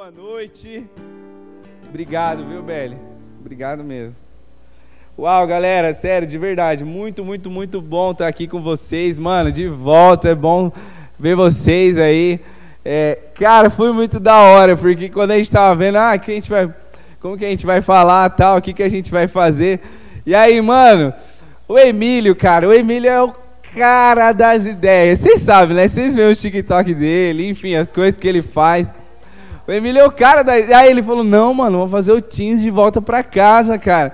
boa noite. Obrigado, viu, Belly? Obrigado mesmo. Uau, galera, sério, de verdade, muito, muito, muito bom estar aqui com vocês, mano, de volta, é bom ver vocês aí. É, cara, foi muito da hora, porque quando a gente tava vendo, ah, que a gente vai, como que a gente vai falar, tal, o que que a gente vai fazer. E aí, mano, o Emílio, cara, o Emílio é o cara das ideias. Vocês sabem, né? Vocês veem o TikTok dele, enfim, as coisas que ele faz. O Emílio é o cara da. Aí ele falou: Não, mano, vamos fazer o Teams de volta pra casa, cara.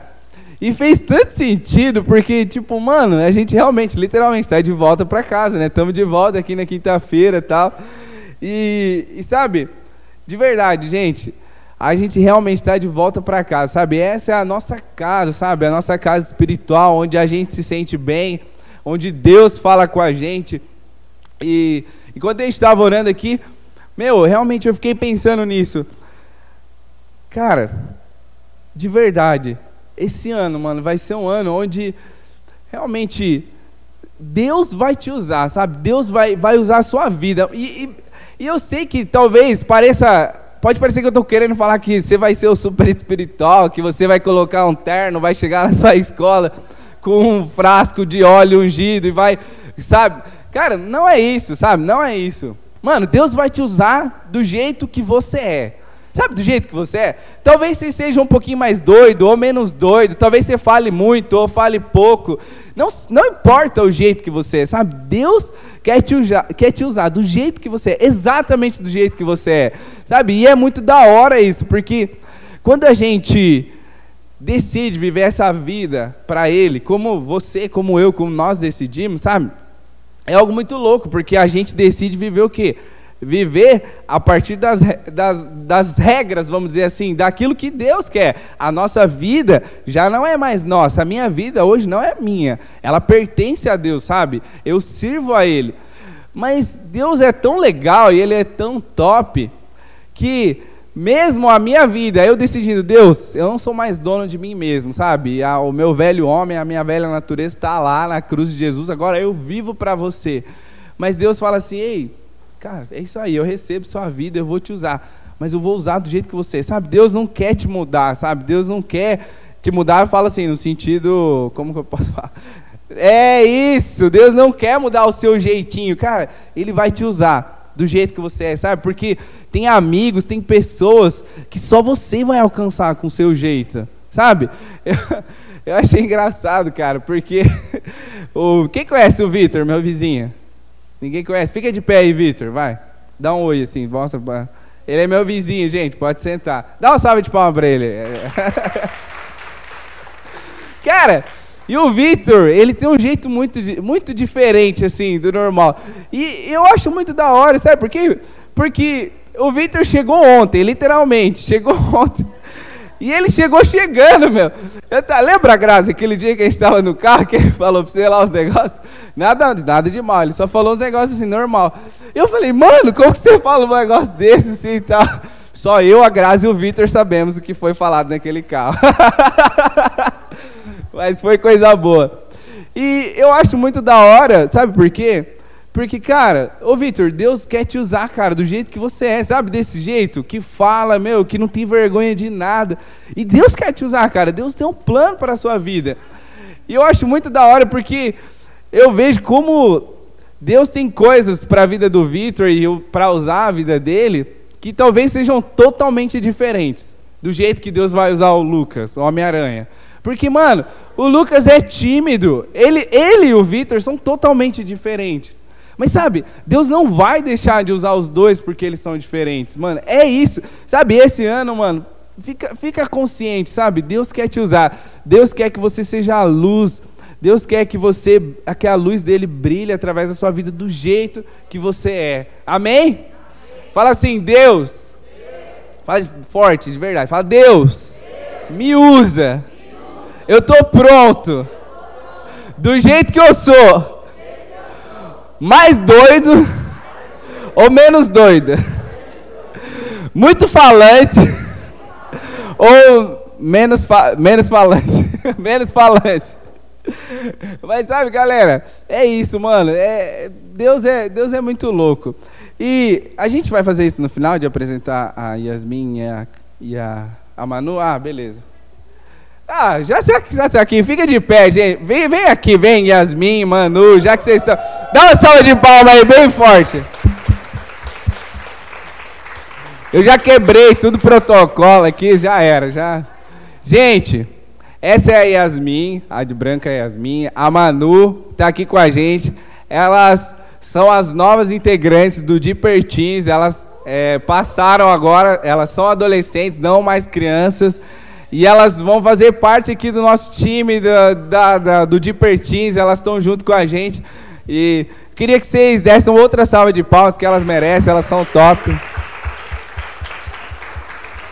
E fez tanto sentido, porque, tipo, mano, a gente realmente, literalmente, tá de volta pra casa, né? Estamos de volta aqui na quinta-feira tal. E, e, sabe, de verdade, gente, a gente realmente está de volta para casa, sabe? Essa é a nossa casa, sabe? A nossa casa espiritual, onde a gente se sente bem, onde Deus fala com a gente. E enquanto a gente estava orando aqui, meu, realmente eu fiquei pensando nisso. Cara, de verdade, esse ano, mano, vai ser um ano onde realmente Deus vai te usar, sabe? Deus vai, vai usar a sua vida. E, e, e eu sei que talvez pareça. Pode parecer que eu estou querendo falar que você vai ser o super espiritual, que você vai colocar um terno, vai chegar na sua escola com um frasco de óleo ungido e vai, sabe? Cara, não é isso, sabe? Não é isso. Mano, Deus vai te usar do jeito que você é. Sabe do jeito que você é? Talvez você seja um pouquinho mais doido ou menos doido, talvez você fale muito ou fale pouco. Não, não importa o jeito que você é, sabe? Deus quer te, usar, quer te usar do jeito que você é, exatamente do jeito que você é. Sabe? E é muito da hora isso, porque quando a gente decide viver essa vida para Ele, como você, como eu, como nós decidimos, sabe? É algo muito louco, porque a gente decide viver o quê? Viver a partir das, das, das, regras, vamos dizer assim, daquilo que Deus quer. A nossa vida já não é mais nossa, a minha vida hoje não é minha, ela pertence a Deus, sabe? Eu sirvo a Ele. Mas Deus é tão legal e Ele é tão top que mesmo a minha vida, eu decidindo, Deus, eu não sou mais dono de mim mesmo, sabe? O meu velho homem, a minha velha natureza está lá na cruz de Jesus, agora eu vivo para você. Mas Deus fala assim: ei, cara, é isso aí, eu recebo sua vida, eu vou te usar, mas eu vou usar do jeito que você sabe? Deus não quer te mudar, sabe? Deus não quer te mudar, eu falo assim, no sentido, como que eu posso falar? É isso, Deus não quer mudar o seu jeitinho, cara, Ele vai te usar do jeito que você é, sabe? Porque tem amigos, tem pessoas que só você vai alcançar com o seu jeito, sabe? Eu, eu achei engraçado, cara, porque o quem conhece o Vitor, meu vizinho? Ninguém conhece? Fica de pé aí, Vitor, vai. Dá um oi assim, mostra. Ele é meu vizinho, gente, pode sentar. Dá uma salva de palmas para ele. Cara, e o Victor, ele tem um jeito muito, muito diferente, assim, do normal. E eu acho muito da hora, sabe por quê? Porque o Victor chegou ontem, literalmente, chegou ontem. E ele chegou chegando, meu. Eu tá, lembra, Graça, aquele dia que a gente estava no carro, que ele falou pra você lá os negócios? Nada, nada de mal, ele só falou uns negócios assim, normal. Eu falei, mano, como que você fala um negócio desse assim e tal? Só eu, a Graça e o Victor sabemos o que foi falado naquele carro. Mas foi coisa boa. E eu acho muito da hora, sabe por quê? Porque, cara, ô Vitor, Deus quer te usar, cara, do jeito que você é, sabe? Desse jeito, que fala, meu, que não tem vergonha de nada. E Deus quer te usar, cara. Deus tem um plano para a sua vida. E eu acho muito da hora porque eu vejo como Deus tem coisas para a vida do Vitor e para usar a vida dele que talvez sejam totalmente diferentes do jeito que Deus vai usar o Lucas, o Homem-Aranha. Porque, mano, o Lucas é tímido. Ele, ele e o Vitor são totalmente diferentes. Mas sabe, Deus não vai deixar de usar os dois porque eles são diferentes. Mano, é isso. Sabe, esse ano, mano, fica, fica consciente, sabe? Deus quer te usar. Deus quer que você seja a luz. Deus quer que você, que a luz dele brilhe através da sua vida do jeito que você é. Amém? Amém. Fala assim, Deus. Fala forte, de verdade. Fala, Deus, Deus. me usa eu estou pronto. Do jeito que eu sou. Mais doido ou menos doido? Muito falante ou menos, fa menos falante? menos falante. Mas sabe, galera, é isso, mano. É, Deus, é, Deus é muito louco. E a gente vai fazer isso no final de apresentar a Yasmin e a, e a, a Manu? Ah, beleza. Ah, já já está aqui, fica de pé, gente. Vem, vem aqui, vem Yasmin, Manu, já que vocês estão. Dá uma salva de palma aí, bem forte. Eu já quebrei tudo protocolo aqui, já era, já. Gente, essa é a Yasmin, a de branca é Yasmin. A Manu está aqui com a gente. Elas são as novas integrantes do Deeper Teens. Elas é, passaram agora, elas são adolescentes, não mais crianças. E elas vão fazer parte aqui do nosso time da, da, da do Deeper Teens. Elas estão junto com a gente. E queria que vocês dessem outra salva de palmas que elas merecem, elas são top.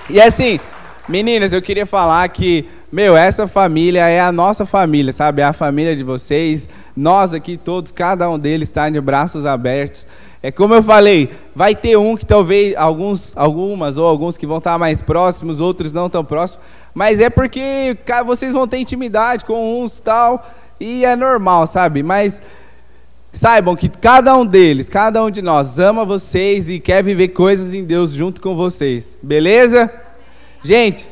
E assim, meninas, eu queria falar que, meu, essa família é a nossa família, sabe? É a família de vocês. Nós aqui todos, cada um deles está de braços abertos. É como eu falei, vai ter um que talvez alguns, algumas ou alguns que vão estar mais próximos, outros não tão próximos, mas é porque vocês vão ter intimidade com uns tal e é normal, sabe? Mas saibam que cada um deles, cada um de nós ama vocês e quer viver coisas em Deus junto com vocês. Beleza? Gente,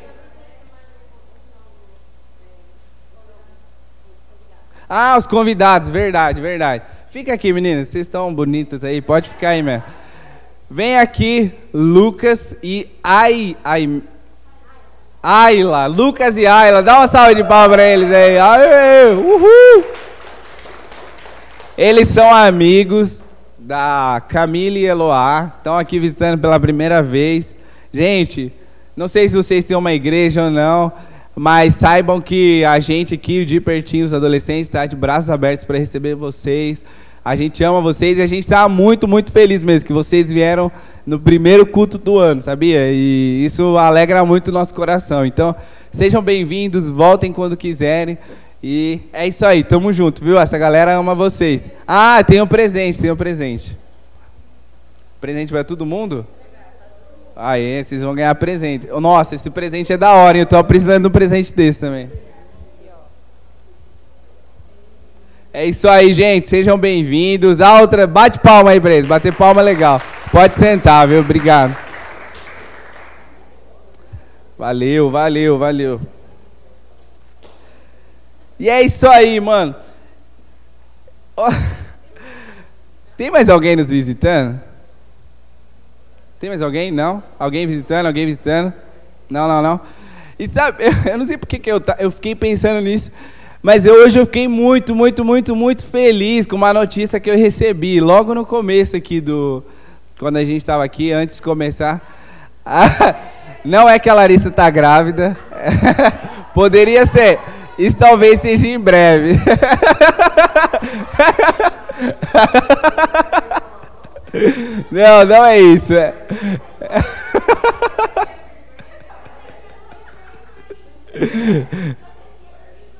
Ah, os convidados, verdade, verdade. Fica aqui, meninas, vocês estão bonitas aí, pode ficar aí mesmo. Vem aqui, Lucas e Ai, Ai, Ayla, Lucas e Ayla, dá uma salva de palmas para eles aí. Aê, uhul! Eles são amigos da Camila e Eloá, estão aqui visitando pela primeira vez. Gente, não sei se vocês têm uma igreja ou não, mas saibam que a gente aqui, de pertinho, os adolescentes, está de braços abertos para receber vocês. A gente ama vocês e a gente está muito, muito feliz mesmo que vocês vieram no primeiro culto do ano, sabia? E isso alegra muito o nosso coração. Então, sejam bem-vindos, voltem quando quiserem. E é isso aí, tamo junto, viu? Essa galera ama vocês. Ah, tem um presente, tem um presente. Presente para todo mundo? Aí, vocês vão ganhar presente. Nossa, esse presente é da hora, eu tô precisando de um presente desse também. É isso aí, gente. Sejam bem-vindos. Dá outra. Bate palma aí pra eles. Bater palma é legal. Pode sentar, viu? Obrigado. Valeu, valeu, valeu. E é isso aí, mano. Tem mais alguém nos visitando? Tem mais alguém? Não? Alguém visitando? Alguém visitando? Não, não, não. E sabe, eu não sei porque que eu, eu fiquei pensando nisso, mas eu, hoje eu fiquei muito, muito, muito, muito feliz com uma notícia que eu recebi logo no começo aqui do. Quando a gente estava aqui, antes de começar. não é que a Larissa está grávida. Poderia ser. Isso talvez seja em breve. Não, não é isso. É...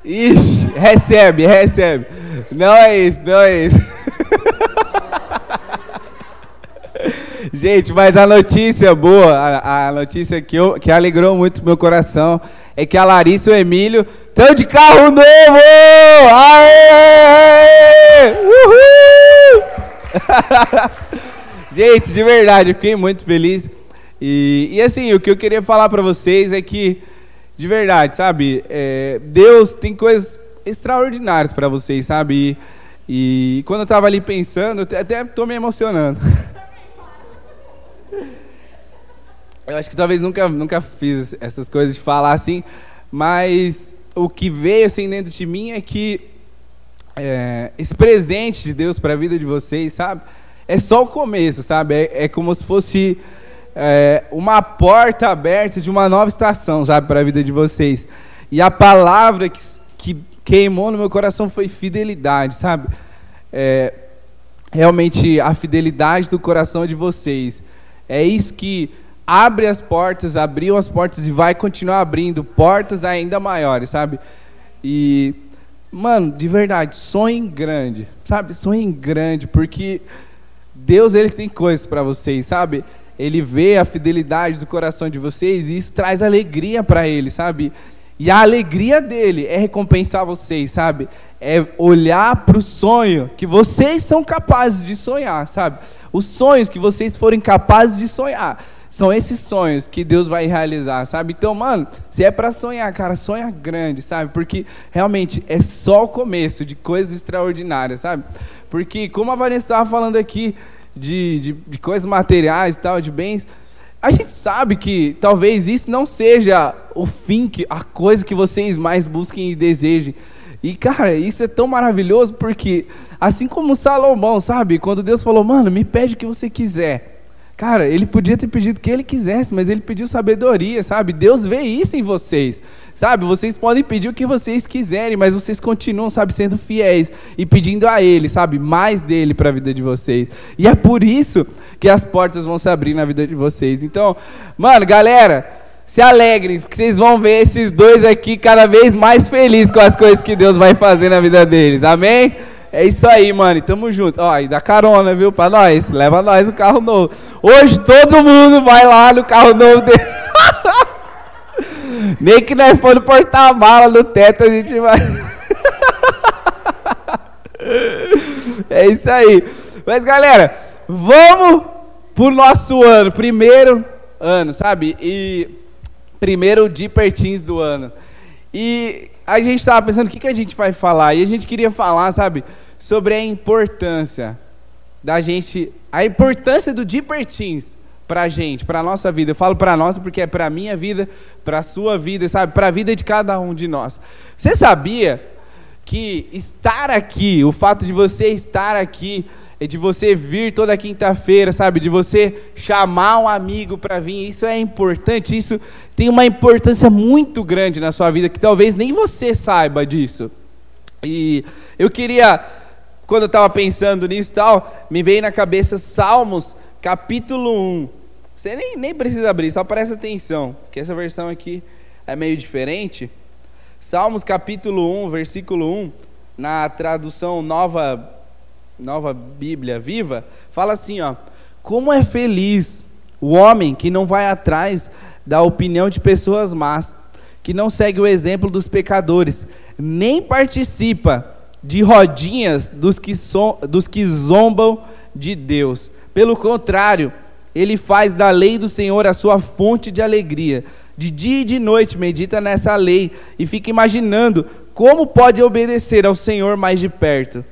Ixi, recebe, recebe. Não é isso, não é isso. Gente, mas a notícia boa, a, a, notícia que, eu, que alegrou muito meu coração é que a Larissa e o Emílio estão de carro novo! Aê! Uhul! Gente, de verdade, fiquei muito feliz. E, e assim, o que eu queria falar para vocês é que, de verdade, sabe, é, Deus tem coisas extraordinárias para vocês, sabe? E, e, quando eu estava ali pensando, eu até estou me emocionando. Eu acho que talvez nunca, nunca fiz essas coisas de falar assim, mas o que veio assim dentro de mim é que é, esse presente de Deus para a vida de vocês, sabe? é só o começo, sabe? É, é como se fosse é, uma porta aberta de uma nova estação, sabe, para a vida de vocês. E a palavra que, que queimou no meu coração foi fidelidade, sabe? É, realmente a fidelidade do coração de vocês. É isso que abre as portas, abriu as portas e vai continuar abrindo portas ainda maiores, sabe? E, mano, de verdade, sonhem grande, sabe? Sonhem grande, porque Deus ele tem coisas para vocês, sabe? Ele vê a fidelidade do coração de vocês e isso traz alegria para ele, sabe? E a alegria dele é recompensar vocês, sabe? é olhar para o sonho que vocês são capazes de sonhar, sabe? Os sonhos que vocês forem capazes de sonhar. São esses sonhos que Deus vai realizar, sabe? Então, mano, se é para sonhar, cara, sonha grande, sabe? Porque realmente é só o começo de coisas extraordinárias, sabe? Porque, como a Vanessa estava falando aqui, de, de, de coisas materiais e tal, de bens, a gente sabe que talvez isso não seja o fim, que, a coisa que vocês mais busquem e desejem. E, cara, isso é tão maravilhoso porque, assim como Salomão, sabe? Quando Deus falou, mano, me pede o que você quiser. Cara, ele podia ter pedido o que ele quisesse, mas ele pediu sabedoria, sabe? Deus vê isso em vocês. Sabe, vocês podem pedir o que vocês quiserem, mas vocês continuam, sabe, sendo fiéis e pedindo a Ele, sabe, mais dele para a vida de vocês. E é por isso que as portas vão se abrir na vida de vocês. Então, mano, galera, se alegrem, porque vocês vão ver esses dois aqui cada vez mais felizes com as coisas que Deus vai fazer na vida deles. Amém? É isso aí, mano. Tamo junto. Ó, e dá carona, viu? Pra nós. Leva nós o carro novo. Hoje todo mundo vai lá no carro novo dele. Nem que nós for no porta-mala no teto, a gente vai. é isso aí. Mas, galera, vamos pro nosso ano. Primeiro ano, sabe? E primeiro de pertins do ano. E a gente estava pensando o que, que a gente vai falar. E a gente queria falar, sabe? Sobre a importância da gente, a importância do Dipertins para a gente, para a nossa vida. Eu falo para nossa porque é para a minha vida, para a sua vida, sabe? Para a vida de cada um de nós. Você sabia que estar aqui, o fato de você estar aqui, é de você vir toda quinta-feira, sabe? De você chamar um amigo para vir, isso é importante, isso tem uma importância muito grande na sua vida que talvez nem você saiba disso. E eu queria quando eu estava pensando nisso e tal, me veio na cabeça Salmos, capítulo 1. Você nem, nem precisa abrir, só presta atenção, que essa versão aqui é meio diferente. Salmos, capítulo 1, versículo 1, na tradução nova, nova Bíblia Viva, fala assim, ó. Como é feliz o homem que não vai atrás da opinião de pessoas más, que não segue o exemplo dos pecadores, nem participa de rodinhas dos que, so, dos que zombam de Deus. Pelo contrário, ele faz da lei do Senhor a sua fonte de alegria. De dia e de noite medita nessa lei e fica imaginando como pode obedecer ao Senhor mais de perto.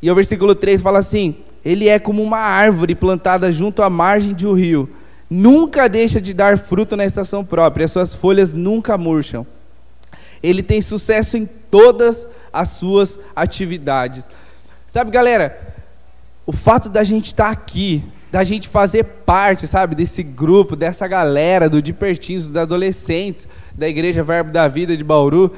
E o versículo 3 fala assim: Ele é como uma árvore plantada junto à margem de um rio. Nunca deixa de dar fruto na estação própria, as suas folhas nunca murcham. Ele tem sucesso em todas as suas atividades. Sabe, galera, o fato da gente estar tá aqui, da gente fazer parte, sabe, desse grupo, dessa galera do de pertinho, dos adolescentes da Igreja Verbo da Vida de Bauru,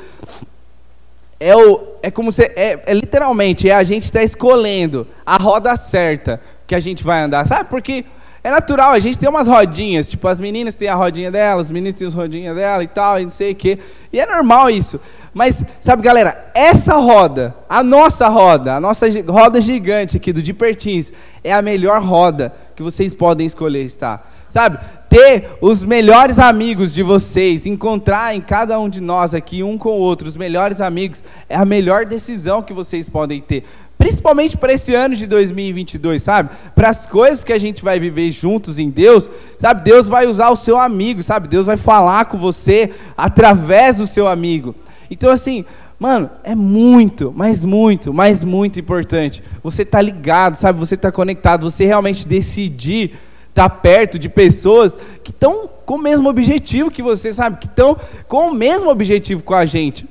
é, o, é como se, é, é literalmente, é a gente estar tá escolhendo a roda certa que a gente vai andar, sabe? Porque é natural, a gente tem umas rodinhas, tipo, as meninas têm a rodinha delas, os meninos têm as rodinhas dela e tal, e não sei o quê. E é normal isso. Mas, sabe, galera, essa roda, a nossa roda, a nossa roda gigante aqui do Dipertins, é a melhor roda que vocês podem escolher estar. Sabe? Ter os melhores amigos de vocês, encontrar em cada um de nós aqui, um com o outro, os melhores amigos, é a melhor decisão que vocês podem ter principalmente para esse ano de 2022, sabe? Para as coisas que a gente vai viver juntos em Deus, sabe? Deus vai usar o seu amigo, sabe? Deus vai falar com você através do seu amigo. Então, assim, mano, é muito, mas muito, mas muito importante. Você tá ligado, sabe? Você tá conectado, você realmente decidir estar tá perto de pessoas que estão com o mesmo objetivo que você, sabe? Que estão com o mesmo objetivo com a gente.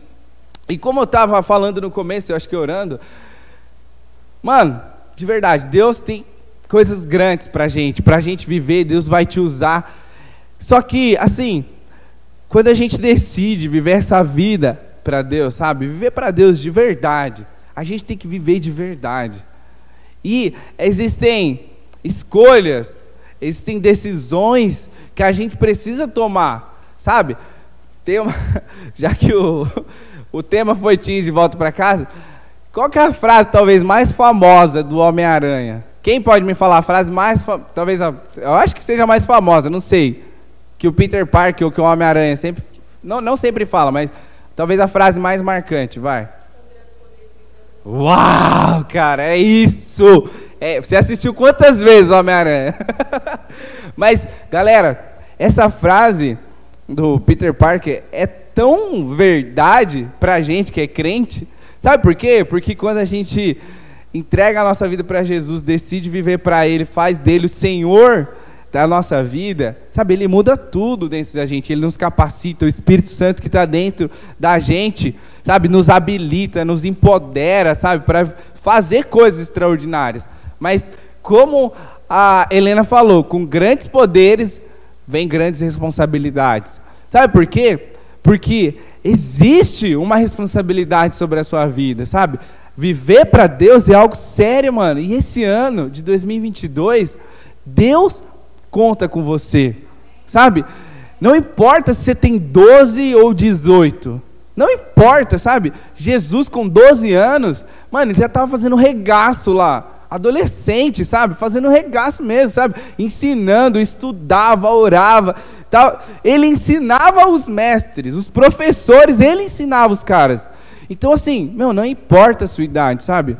E como eu estava falando no começo, eu acho que orando, Mano, de verdade, Deus tem coisas grandes pra gente, pra gente viver, Deus vai te usar. Só que, assim, quando a gente decide viver essa vida para Deus, sabe? Viver para Deus de verdade, a gente tem que viver de verdade. E existem escolhas, existem decisões que a gente precisa tomar, sabe? Tem uma, já que o, o tema foi Teens de volta para casa, qual que é a frase talvez mais famosa do Homem-Aranha? Quem pode me falar a frase mais, talvez, a, eu acho que seja mais famosa, não sei, que o Peter Parker ou que o Homem-Aranha sempre, não, não sempre fala, mas talvez a frase mais marcante, vai. Uau, cara, é isso! É, você assistiu quantas vezes Homem-Aranha? Mas, galera, essa frase do Peter Parker é tão verdade pra gente que é crente. Sabe por quê? Porque quando a gente entrega a nossa vida para Jesus, decide viver para Ele, faz dele o Senhor da nossa vida, sabe, Ele muda tudo dentro da gente, Ele nos capacita, o Espírito Santo que está dentro da gente, sabe, nos habilita, nos empodera, sabe, para fazer coisas extraordinárias. Mas, como a Helena falou, com grandes poderes vem grandes responsabilidades. Sabe por quê? Porque existe uma responsabilidade sobre a sua vida, sabe? Viver para Deus é algo sério, mano. E esse ano de 2022, Deus conta com você, sabe? Não importa se você tem 12 ou 18. Não importa, sabe? Jesus com 12 anos, mano, ele já estava fazendo regaço lá adolescente, sabe? Fazendo regaço mesmo, sabe? Ensinando, estudava, orava. Tal. Ele ensinava os mestres, os professores, ele ensinava os caras. Então, assim, meu, não importa a sua idade, sabe?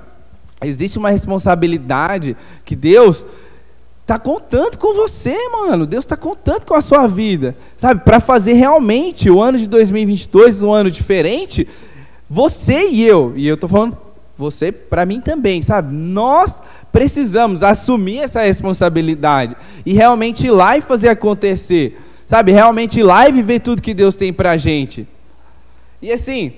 Existe uma responsabilidade que Deus está contando com você, mano. Deus está contando com a sua vida, sabe? Para fazer realmente o ano de 2022 um ano diferente, você e eu, e eu estou falando você, para mim também, sabe? Nós precisamos assumir essa responsabilidade e realmente ir lá e fazer acontecer, sabe? Realmente ir lá e viver tudo que Deus tem para gente. E assim,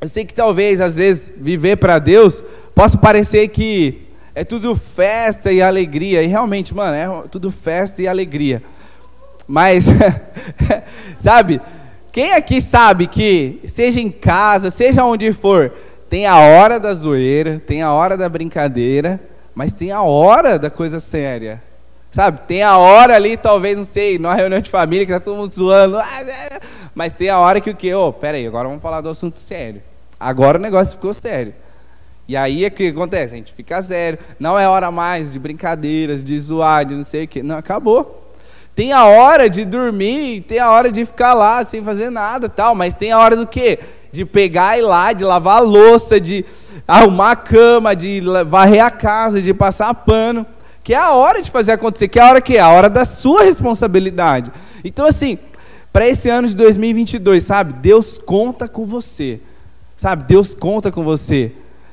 eu sei que talvez, às vezes, viver para Deus possa parecer que é tudo festa e alegria, e realmente, mano, é tudo festa e alegria. Mas, sabe, quem aqui sabe que, seja em casa, seja onde for, tem a hora da zoeira, tem a hora da brincadeira, mas tem a hora da coisa séria. Sabe? Tem a hora ali, talvez, não sei, numa reunião de família que tá todo mundo zoando. Mas tem a hora que o quê? Ô, oh, pera aí, agora vamos falar do assunto sério. Agora o negócio ficou sério. E aí é que acontece, a gente fica sério. Não é hora mais de brincadeiras, de zoar, de não sei o quê. Não, acabou. Tem a hora de dormir, tem a hora de ficar lá sem fazer nada tal, mas tem a hora do quê? De pegar e ir lá, de lavar a louça, de arrumar a cama, de varrer a casa, de passar pano, que é a hora de fazer acontecer, que é a hora que é a hora da sua responsabilidade. Então assim, para esse ano de 2022, sabe? Deus conta com você. Sabe? Deus conta com você.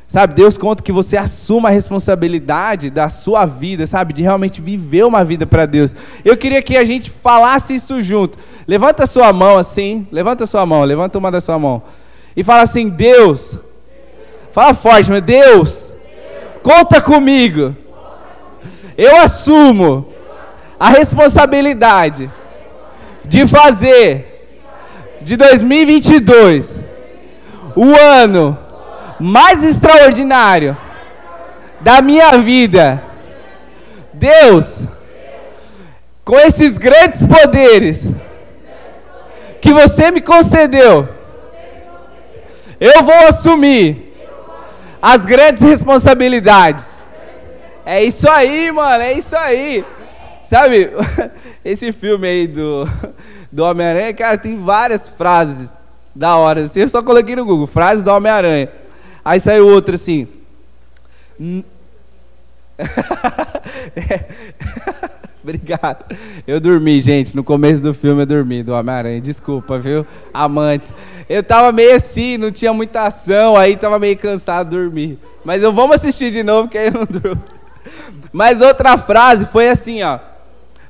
Sabe? Deus conta que você assuma a responsabilidade da sua vida, sabe? De realmente viver uma vida para Deus. Eu queria que a gente falasse isso junto. Levanta a sua mão assim, levanta a sua mão, levanta uma da sua mão e fala assim: Deus, fala forte, mas Deus, conta comigo. Eu assumo a responsabilidade de fazer de 2022 o ano mais extraordinário da minha vida. Deus, com esses grandes poderes que você me concedeu eu vou assumir as grandes responsabilidades. É isso aí, mano, é isso aí. Sabe, esse filme aí do, do Homem-Aranha, cara, tem várias frases da hora. Assim, eu só coloquei no Google, frases do Homem-Aranha. Aí saiu outra assim. Obrigado. Eu dormi, gente. No começo do filme eu dormi, do Homem-Aranha. Desculpa, viu? Amante. Eu tava meio assim, não tinha muita ação, aí tava meio cansado de dormir. Mas eu vamos assistir de novo, que aí não durmo. Mas outra frase foi assim, ó.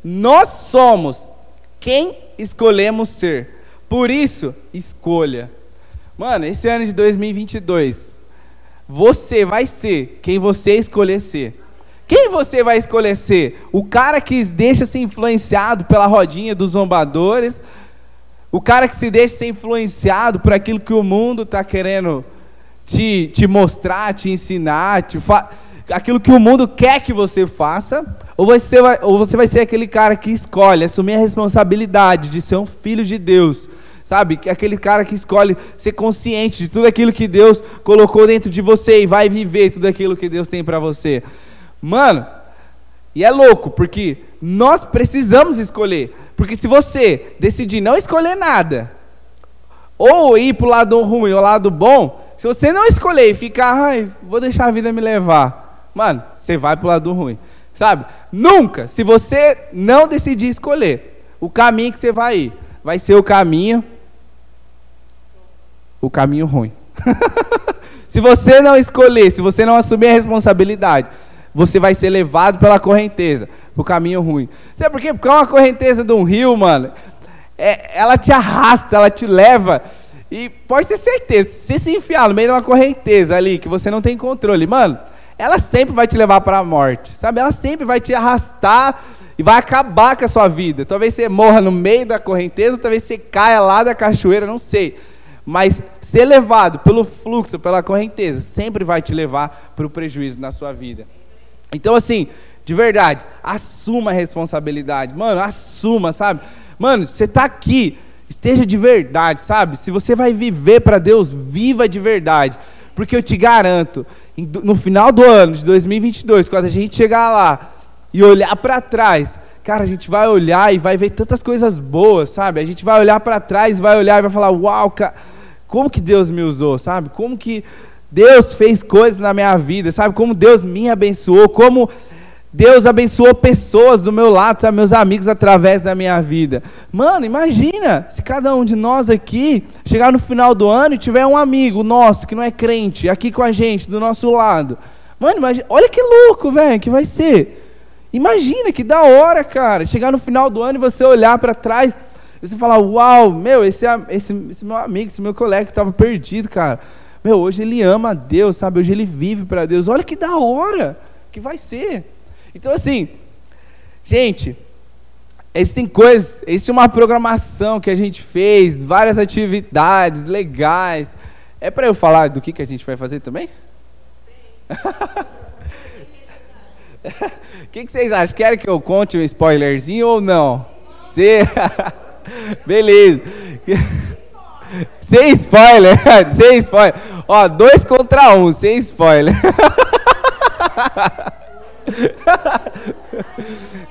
Nós somos quem escolhemos ser. Por isso, escolha. Mano, esse ano de 2022, você vai ser quem você escolher ser. Quem você vai escolher ser? O cara que deixa ser influenciado pela rodinha dos zombadores? O cara que se deixa ser influenciado por aquilo que o mundo está querendo te, te mostrar, te ensinar, te aquilo que o mundo quer que você faça? Ou você, vai, ou você vai ser aquele cara que escolhe assumir a responsabilidade de ser um filho de Deus? Sabe? Aquele cara que escolhe ser consciente de tudo aquilo que Deus colocou dentro de você e vai viver tudo aquilo que Deus tem para você. Mano, e é louco, porque nós precisamos escolher. Porque se você decidir não escolher nada, ou ir para o lado ruim ou lado bom, Se você não escolher e ficar, ai, vou deixar a vida me levar, mano, você vai pro lado ruim. Sabe? Nunca, se você não decidir escolher o caminho que você vai ir, vai ser o caminho o caminho ruim. se você não escolher, se você não assumir a responsabilidade, você vai ser levado pela correnteza, pro caminho ruim. Sabe por quê? Porque é uma correnteza de um rio, mano. É, ela te arrasta, ela te leva. E pode ter certeza, se se enfiar no meio de uma correnteza ali, que você não tem controle, mano, ela sempre vai te levar para a morte, sabe? Ela sempre vai te arrastar e vai acabar com a sua vida. Talvez você morra no meio da correnteza, talvez você caia lá da cachoeira, não sei. Mas ser levado pelo fluxo, pela correnteza, sempre vai te levar para o prejuízo na sua vida. Então, assim, de verdade, assuma a responsabilidade. Mano, assuma, sabe? Mano, você está aqui, esteja de verdade, sabe? Se você vai viver para Deus, viva de verdade. Porque eu te garanto, no final do ano de 2022, quando a gente chegar lá e olhar para trás, cara, a gente vai olhar e vai ver tantas coisas boas, sabe? A gente vai olhar para trás, vai olhar e vai falar: "Uau, cara, como que Deus me usou, sabe? Como que Deus fez coisas na minha vida, sabe? Como Deus me abençoou, como Deus abençoou pessoas do meu lado, sabe, meus amigos através da minha vida. Mano, imagina se cada um de nós aqui chegar no final do ano e tiver um amigo nosso que não é crente aqui com a gente, do nosso lado. Mano, imagina, olha que louco, velho, que vai ser. Imagina que da hora, cara, chegar no final do ano e você olhar para trás e você falar: "Uau, meu, esse, esse, esse meu amigo, esse meu colega que estava perdido, cara. Meu, hoje ele ama a Deus, sabe? Hoje ele vive para Deus. Olha que da hora que vai ser." Então, assim, gente, existem coisas, existe uma programação que a gente fez, várias atividades legais. É para eu falar do que, que a gente vai fazer também? O que, que, vocês acham? Querem que eu conte um spoilerzinho ou não? Sim. Beleza. Sem spoiler. Sem spoiler. Ó, dois contra um, sem spoiler.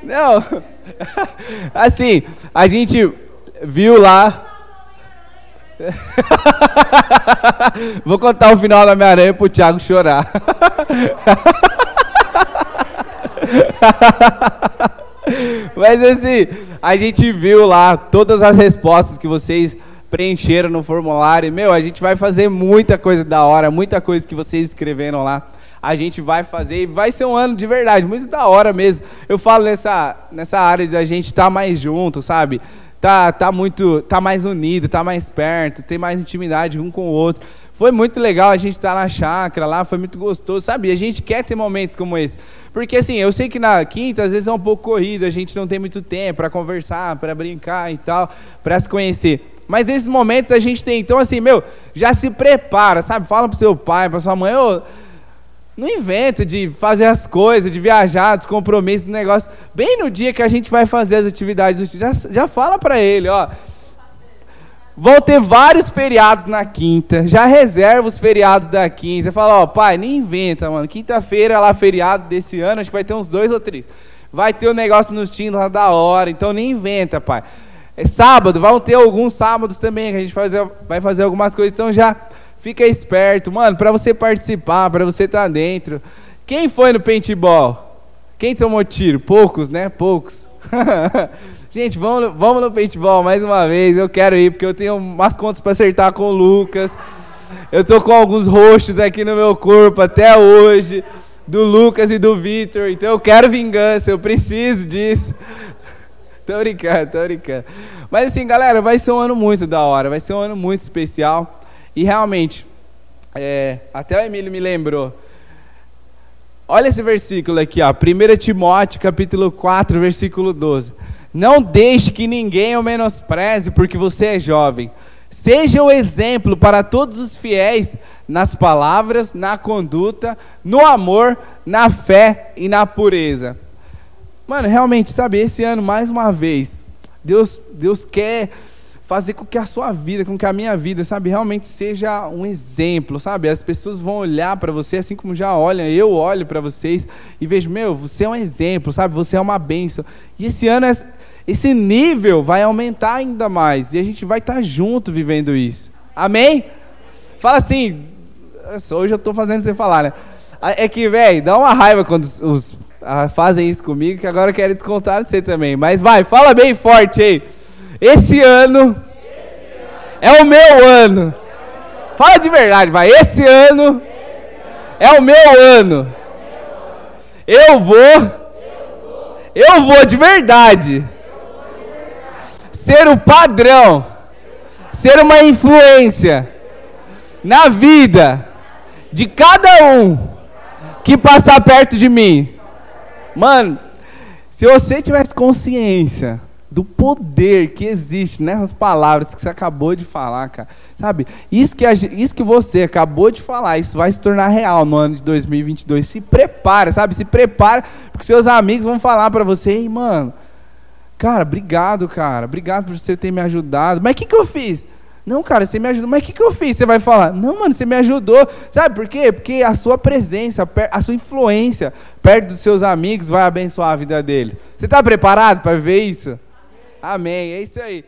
Não. Assim, a gente viu lá. Vou contar o final da minha aranha pro Thiago chorar. Mas assim, a gente viu lá todas as respostas que vocês preencheram no formulário. Meu, a gente vai fazer muita coisa da hora, muita coisa que vocês escreveram lá a gente vai fazer e vai ser um ano de verdade, muito da hora mesmo. Eu falo nessa, nessa área da gente estar tá mais junto, sabe? Tá, tá muito, tá mais unido, tá mais perto, ter mais intimidade um com o outro. Foi muito legal a gente estar tá na chácara lá, foi muito gostoso, sabe? A gente quer ter momentos como esse. Porque assim, eu sei que na quinta às vezes é um pouco corrido, a gente não tem muito tempo para conversar, para brincar e tal, para se conhecer. Mas nesses momentos a gente tem. Então assim, meu, já se prepara, sabe? Fala pro seu pai, pra sua mãe, ô, não inventa de fazer as coisas, de viajar, dos compromissos, do negócio. Bem no dia que a gente vai fazer as atividades, já, já fala para ele, ó. Vão ter vários feriados na quinta. Já reserva os feriados da quinta. Fala, ó, pai, nem inventa, mano. Quinta-feira lá, feriado desse ano, acho que vai ter uns dois ou três. Vai ter um negócio nos times lá da hora, então nem inventa, pai. É sábado, vão ter alguns sábados também que a gente fazer, vai fazer algumas coisas, então já Fica esperto, mano, para você participar, para você estar tá dentro. Quem foi no paintball? Quem tomou tiro? Poucos, né? Poucos. Gente, vamos, vamos no paintball mais uma vez. Eu quero ir porque eu tenho umas contas para acertar com o Lucas. Eu tô com alguns roxos aqui no meu corpo até hoje, do Lucas e do Vitor. Então eu quero vingança, eu preciso disso. Tô brincando, tô brincando. Mas assim, galera, vai ser um ano muito da hora, vai ser um ano muito especial. E realmente, é, até o Emílio me lembrou. Olha esse versículo aqui, ó, 1 Timóteo capítulo 4, versículo 12. Não deixe que ninguém o menospreze, porque você é jovem. Seja o exemplo para todos os fiéis nas palavras, na conduta, no amor, na fé e na pureza. Mano, realmente, sabe, esse ano, mais uma vez, Deus, Deus quer fazer com que a sua vida, com que a minha vida, sabe, realmente seja um exemplo, sabe? As pessoas vão olhar para você assim como já olham, eu olho para vocês e vejo, meu, você é um exemplo, sabe? Você é uma bênção. E esse ano esse nível vai aumentar ainda mais e a gente vai estar tá junto vivendo isso. Amém? Fala assim, Hoje eu tô fazendo você falar, né? É que, velho, dá uma raiva quando os ah, fazem isso comigo, que agora eu quero descontar de você também. Mas vai, fala bem forte aí. Esse ano, é o meu ano. Fala de verdade, vai. Esse ano, é o meu ano. Eu vou, eu vou de verdade ser o padrão, ser uma influência na vida de cada um que passar perto de mim. Mano, se você tivesse consciência do poder que existe nessas palavras que você acabou de falar, cara, sabe? Isso que, a, isso que você acabou de falar, isso vai se tornar real no ano de 2022. Se prepara, sabe? Se prepara, porque seus amigos vão falar para você, ei, mano, cara, obrigado, cara, obrigado por você ter me ajudado. Mas o que, que eu fiz? Não, cara, você me ajudou. Mas o que, que eu fiz? Você vai falar, não, mano, você me ajudou. Sabe por quê? Porque a sua presença, a sua influência perto dos seus amigos vai abençoar a vida dele. Você está preparado para ver isso? Amém. É isso aí.